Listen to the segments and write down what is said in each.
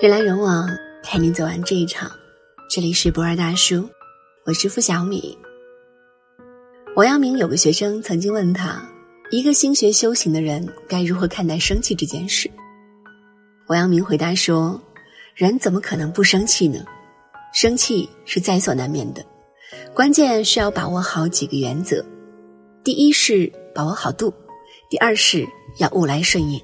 人来人往，陪你走完这一场。这里是博二大叔，我是付小米。王阳明有个学生曾经问他，一个心学修行的人该如何看待生气这件事？王阳明回答说：“人怎么可能不生气呢？生气是在所难免的，关键是要把握好几个原则。第一是把握好度，第二是要物来顺应。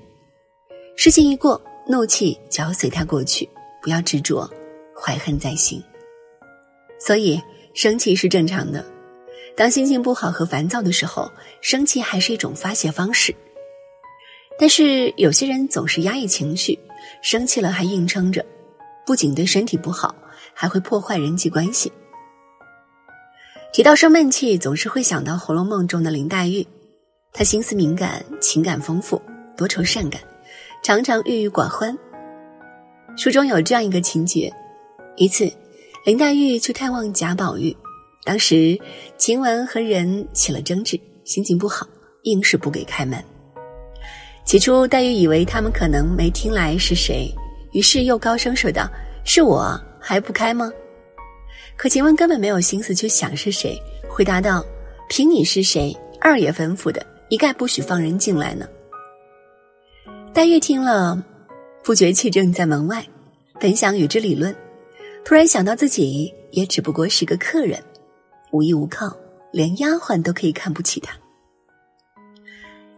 事情一过。”怒气就要随它过去，不要执着，怀恨在心。所以生气是正常的。当心情不好和烦躁的时候，生气还是一种发泄方式。但是有些人总是压抑情绪，生气了还硬撑着，不仅对身体不好，还会破坏人际关系。提到生闷气，总是会想到《红楼梦》中的林黛玉，她心思敏感，情感丰富，多愁善感。常常郁郁寡欢。书中有这样一个情节：一次，林黛玉去探望贾宝玉，当时晴雯和人起了争执，心情不好，硬是不给开门。起初，黛玉以为他们可能没听来是谁，于是又高声说道：“是我，还不开吗？”可晴雯根本没有心思去想是谁，回答道：“凭你是谁，二爷吩咐的，一概不许放人进来呢。”黛玉听了，不觉气正在门外，本想与之理论，突然想到自己也只不过是个客人，无依无靠，连丫鬟都可以看不起他，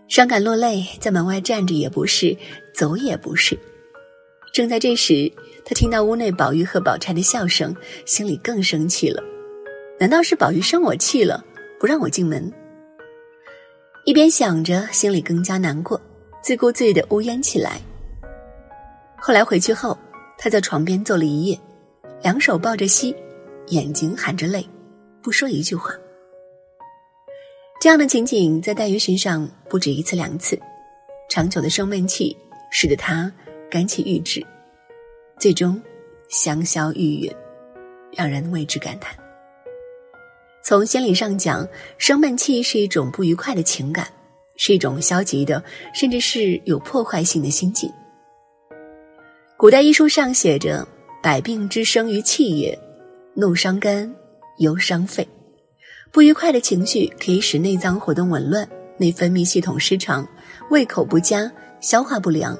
伤感落泪，在门外站着也不是，走也不是。正在这时，他听到屋内宝玉和宝钗的笑声，心里更生气了。难道是宝玉生我气了，不让我进门？一边想着，心里更加难过。自顾自的呜咽起来。后来回去后，他在床边坐了一夜，两手抱着膝，眼睛含着泪，不说一句话。这样的情景在黛玉身上不止一次两次，长久的生闷气使得她肝气郁滞，最终香消玉殒，让人为之感叹。从心理上讲，生闷气是一种不愉快的情感。是一种消极的，甚至是有破坏性的心境。古代医书上写着：“百病之生于气也，怒伤肝，忧伤肺。”不愉快的情绪可以使内脏活动紊乱，内分泌系统失常，胃口不佳，消化不良，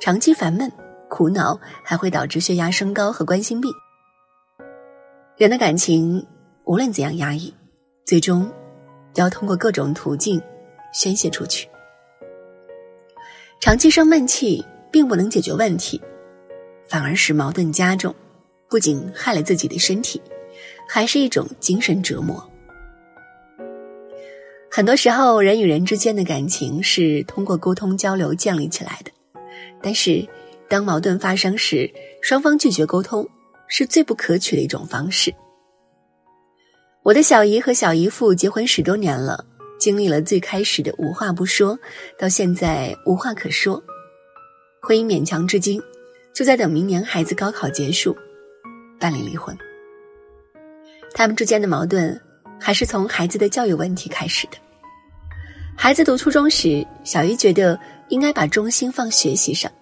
长期烦闷、苦恼，还会导致血压升高和冠心病。人的感情无论怎样压抑，最终都要通过各种途径。宣泄出去，长期生闷气并不能解决问题，反而使矛盾加重，不仅害了自己的身体，还是一种精神折磨。很多时候，人与人之间的感情是通过沟通交流建立起来的，但是当矛盾发生时，双方拒绝沟通是最不可取的一种方式。我的小姨和小姨父结婚十多年了。经历了最开始的无话不说，到现在无话可说，婚姻勉强至今，就在等明年孩子高考结束，办理离婚。他们之间的矛盾还是从孩子的教育问题开始的。孩子读初中时，小姨觉得应该把重心放学习上，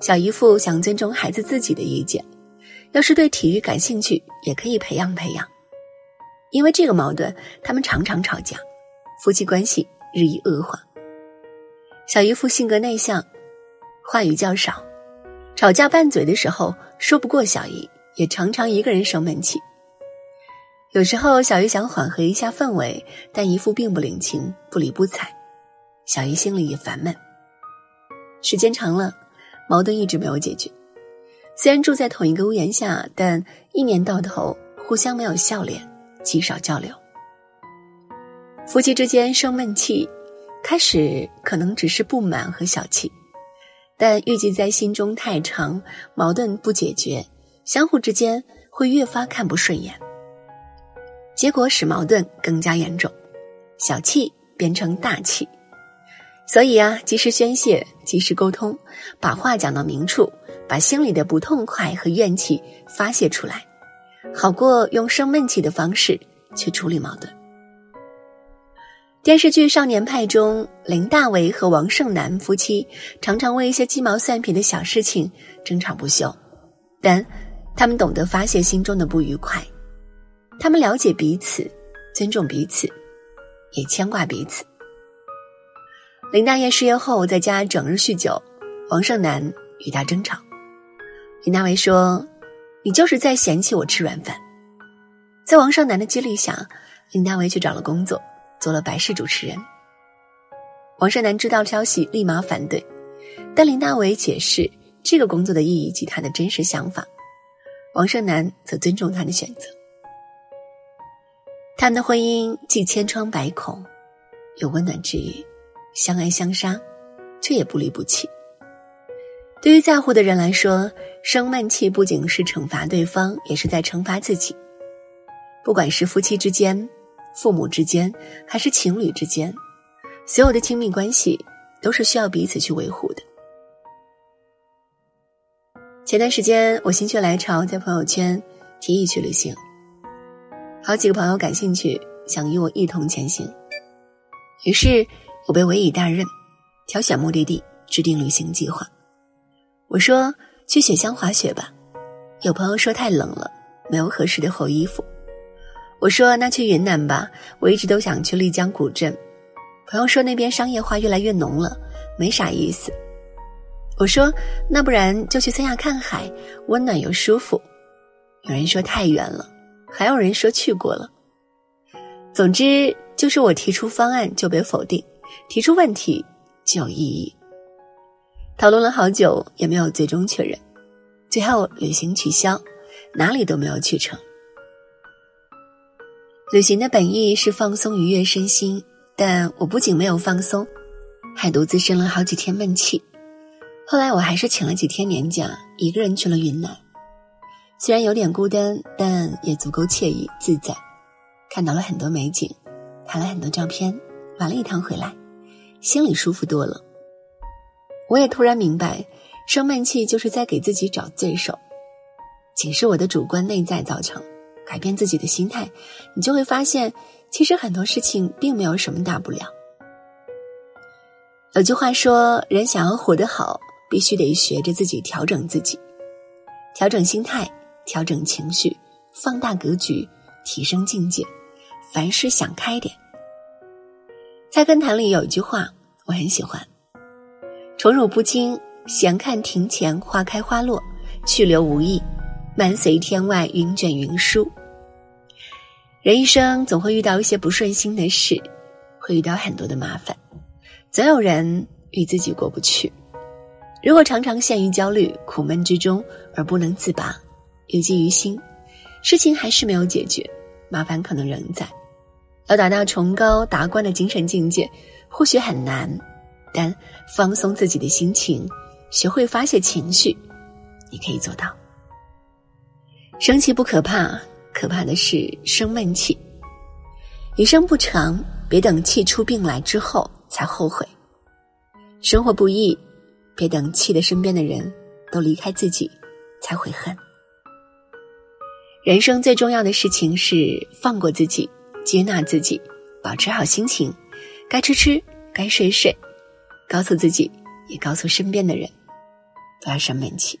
小姨父想尊重孩子自己的意见，要是对体育感兴趣，也可以培养培养。因为这个矛盾，他们常常吵架。夫妻关系日益恶化。小姨夫性格内向，话语较少，吵架拌嘴的时候说不过小姨，也常常一个人生闷气。有时候小姨想缓和一下氛围，但姨夫并不领情，不理不睬，小姨心里也烦闷。时间长了，矛盾一直没有解决。虽然住在同一个屋檐下，但一年到头互相没有笑脸，极少交流。夫妻之间生闷气，开始可能只是不满和小气，但郁积在心中太长，矛盾不解决，相互之间会越发看不顺眼，结果使矛盾更加严重，小气变成大气。所以啊，及时宣泄，及时沟通，把话讲到明处，把心里的不痛快和怨气发泄出来，好过用生闷气的方式去处理矛盾。电视剧《少年派》中，林大为和王胜男夫妻常常为一些鸡毛蒜皮的小事情争吵不休，但他们懂得发泄心中的不愉快，他们了解彼此，尊重彼此，也牵挂彼此。林大爷失业后在家整日酗酒，王胜男与他争吵。林大为说：“你就是在嫌弃我吃软饭。”在王胜男的激励下，林大为去找了工作，做了百事主持人。王胜男知道消息，立马反对，但林大为解释这个工作的意义及他的真实想法，王胜男则尊重他的选择。他们的婚姻既千疮百孔，有温暖治愈，相爱相杀，却也不离不弃。对于在乎的人来说，生闷气不仅是惩罚对方，也是在惩罚自己。不管是夫妻之间、父母之间，还是情侣之间。所有的亲密关系都是需要彼此去维护的。前段时间我心血来潮在朋友圈提议去旅行，好几个朋友感兴趣，想与我一同前行。于是我被委以大任，挑选目的地，制定旅行计划。我说去雪乡滑雪吧，有朋友说太冷了，没有合适的厚衣服。我说那去云南吧，我一直都想去丽江古镇。朋友说那边商业化越来越浓了，没啥意思。我说那不然就去三亚看海，温暖又舒服。有人说太远了，还有人说去过了。总之就是我提出方案就被否定，提出问题就有异议。讨论了好久也没有最终确认，最后旅行取消，哪里都没有去成。旅行的本意是放松愉悦身心。但我不仅没有放松，还独自生了好几天闷气。后来我还是请了几天年假，一个人去了云南。虽然有点孤单，但也足够惬意自在。看到了很多美景，拍了很多照片，玩了一趟回来，心里舒服多了。我也突然明白，生闷气就是在给自己找罪受，仅是我的主观内在造成。改变自己的心态，你就会发现。其实很多事情并没有什么大不了。有句话说，人想要活得好，必须得学着自己调整自己，调整心态，调整情绪，放大格局，提升境界，凡事想开点。菜根谭里有一句话我很喜欢：“宠辱不惊，闲看庭前花开花落，去留无意，漫随天外云卷云舒。”人一生总会遇到一些不顺心的事，会遇到很多的麻烦，总有人与自己过不去。如果常常陷于焦虑、苦闷之中而不能自拔，郁积于心，事情还是没有解决，麻烦可能仍在。要达到崇高达观的精神境界，或许很难，但放松自己的心情，学会发泄情绪，你可以做到。生气不可怕。可怕的是生闷气，余生不长，别等气出病来之后才后悔。生活不易，别等气的身边的人都离开自己才悔恨。人生最重要的事情是放过自己，接纳自己，保持好心情，该吃吃，该睡睡，告诉自己，也告诉身边的人，不要生闷气。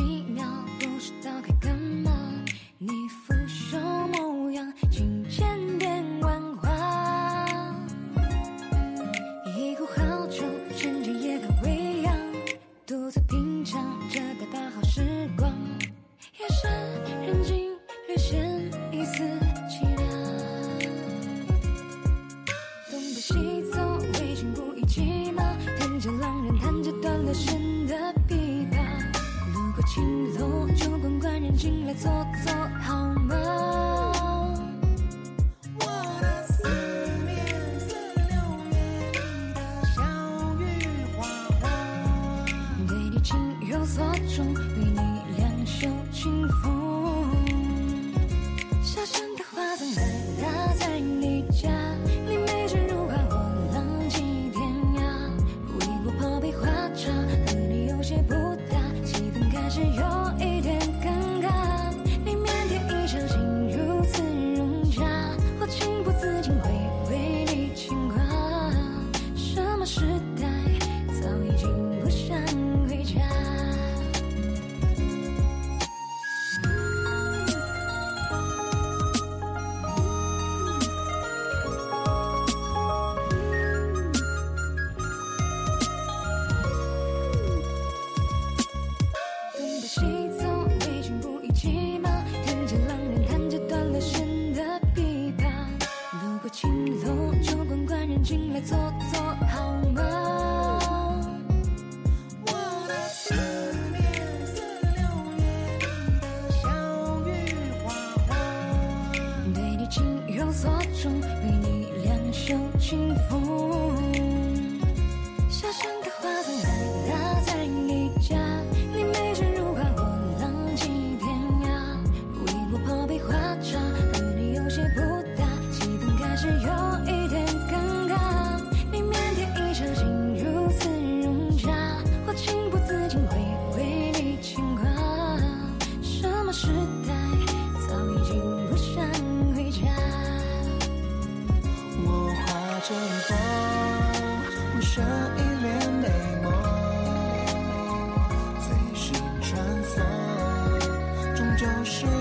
吗？幸福这一封无声一帘美梦随心穿梭终究是